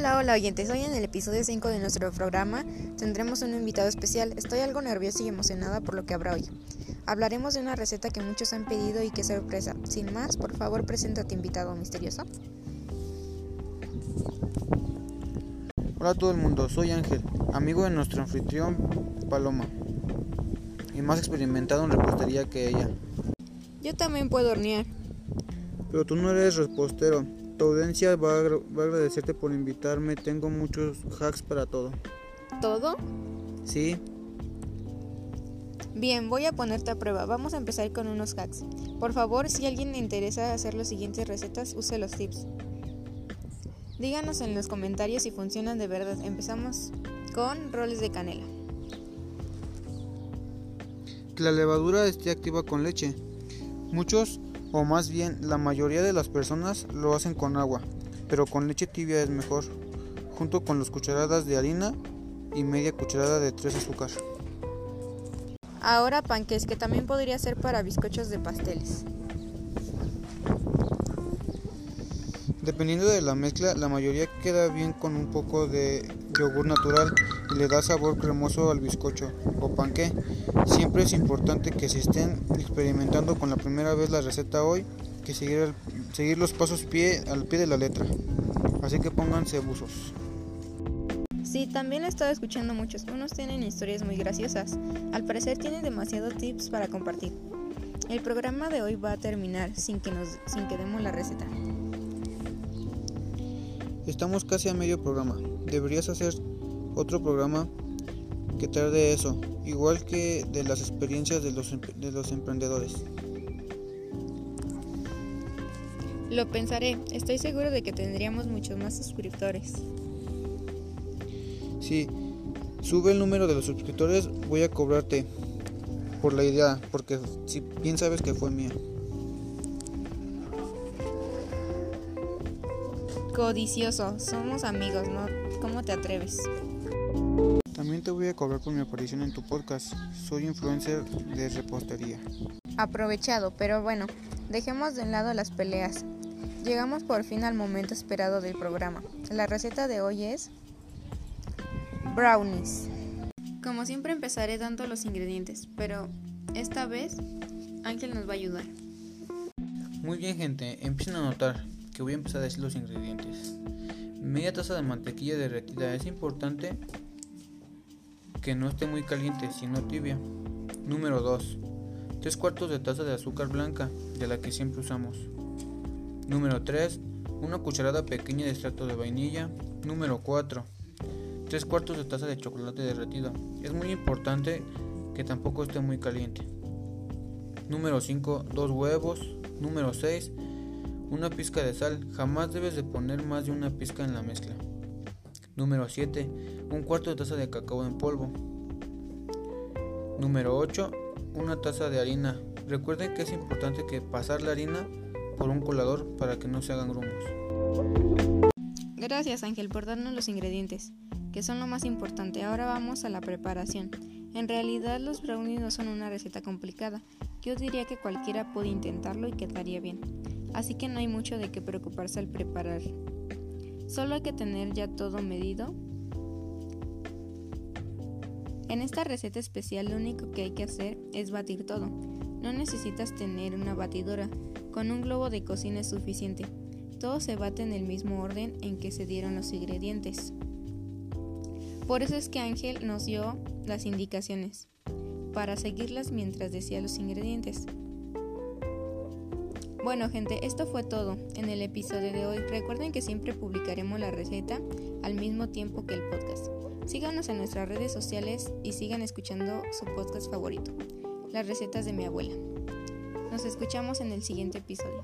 Hola, hola oyentes. Hoy en el episodio 5 de nuestro programa tendremos un invitado especial. Estoy algo nerviosa y emocionada por lo que habrá hoy. Hablaremos de una receta que muchos han pedido y qué sorpresa. Sin más, por favor, preséntate invitado misterioso. Hola a todo el mundo, soy Ángel, amigo de nuestro anfitrión Paloma y más experimentado en repostería que ella. Yo también puedo hornear. Pero tú no eres repostero. Tu audiencia va a, va a agradecerte por invitarme. Tengo muchos hacks para todo. ¿Todo? Sí, Bien, voy a ponerte a prueba. Vamos a empezar con unos hacks. Por favor, si a alguien le interesa hacer las siguientes recetas, use los tips. Díganos en los comentarios si funcionan de verdad. Empezamos con roles de canela. que la levadura esté activa con leche. Muchos, o más bien la mayoría de las personas, lo hacen con agua, pero con leche tibia es mejor, junto con las cucharadas de harina y media cucharada de tres azúcar. Ahora panques, que también podría ser para bizcochos de pasteles. Dependiendo de la mezcla, la mayoría queda bien con un poco de yogur natural y le da sabor cremoso al bizcocho o panqué. Siempre es importante que si estén experimentando con la primera vez la receta hoy, que seguir, seguir los pasos al pie de la letra. Así que pónganse buzos. Sí, también he estado escuchando muchos. Unos tienen historias muy graciosas. Al parecer tienen demasiados tips para compartir. El programa de hoy va a terminar sin que nos sin que demos la receta. Estamos casi a medio programa. Deberías hacer otro programa que tarde eso, igual que de las experiencias de los, em- de los emprendedores. Lo pensaré. Estoy seguro de que tendríamos muchos más suscriptores. Si sube el número de los suscriptores, voy a cobrarte por la idea, porque si bien sabes que fue mía. Codicioso, somos amigos, ¿no? ¿Cómo te atreves? También te voy a cobrar por mi aparición en tu podcast. Soy influencer de repostería. Aprovechado, pero bueno, dejemos de lado las peleas. Llegamos por fin al momento esperado del programa. La receta de hoy es brownies. Como siempre empezaré dando los ingredientes, pero esta vez Ángel nos va a ayudar. Muy bien gente, empiecen a notar que voy a empezar a decir los ingredientes. Media taza de mantequilla derretida. Es importante que no esté muy caliente, sino tibia. Número 2. 3 cuartos de taza de azúcar blanca, de la que siempre usamos. Número 3. Una cucharada pequeña de extracto de vainilla. Número 4. 3 cuartos de taza de chocolate derretido. Es muy importante que tampoco esté muy caliente. Número 5. 2 huevos. Número 6. Una pizca de sal. Jamás debes de poner más de una pizca en la mezcla. Número 7. Un cuarto de taza de cacao en polvo. Número 8. Una taza de harina. Recuerden que es importante que pasar la harina por un colador para que no se hagan grumos. Gracias Ángel por darnos los ingredientes, que son lo más importante. Ahora vamos a la preparación. En realidad los brownies no son una receta complicada. Yo diría que cualquiera puede intentarlo y quedaría bien. Así que no hay mucho de qué preocuparse al preparar. Solo hay que tener ya todo medido. En esta receta especial lo único que hay que hacer es batir todo. No necesitas tener una batidora, con un globo de cocina es suficiente. Todo se bate en el mismo orden en que se dieron los ingredientes. Por eso es que Ángel nos dio las indicaciones, para seguirlas mientras decía los ingredientes. Bueno gente, esto fue todo en el episodio de hoy. Recuerden que siempre publicaremos la receta al mismo tiempo que el podcast. Síganos en nuestras redes sociales y sigan escuchando su podcast favorito, las recetas de mi abuela. Nos escuchamos en el siguiente episodio.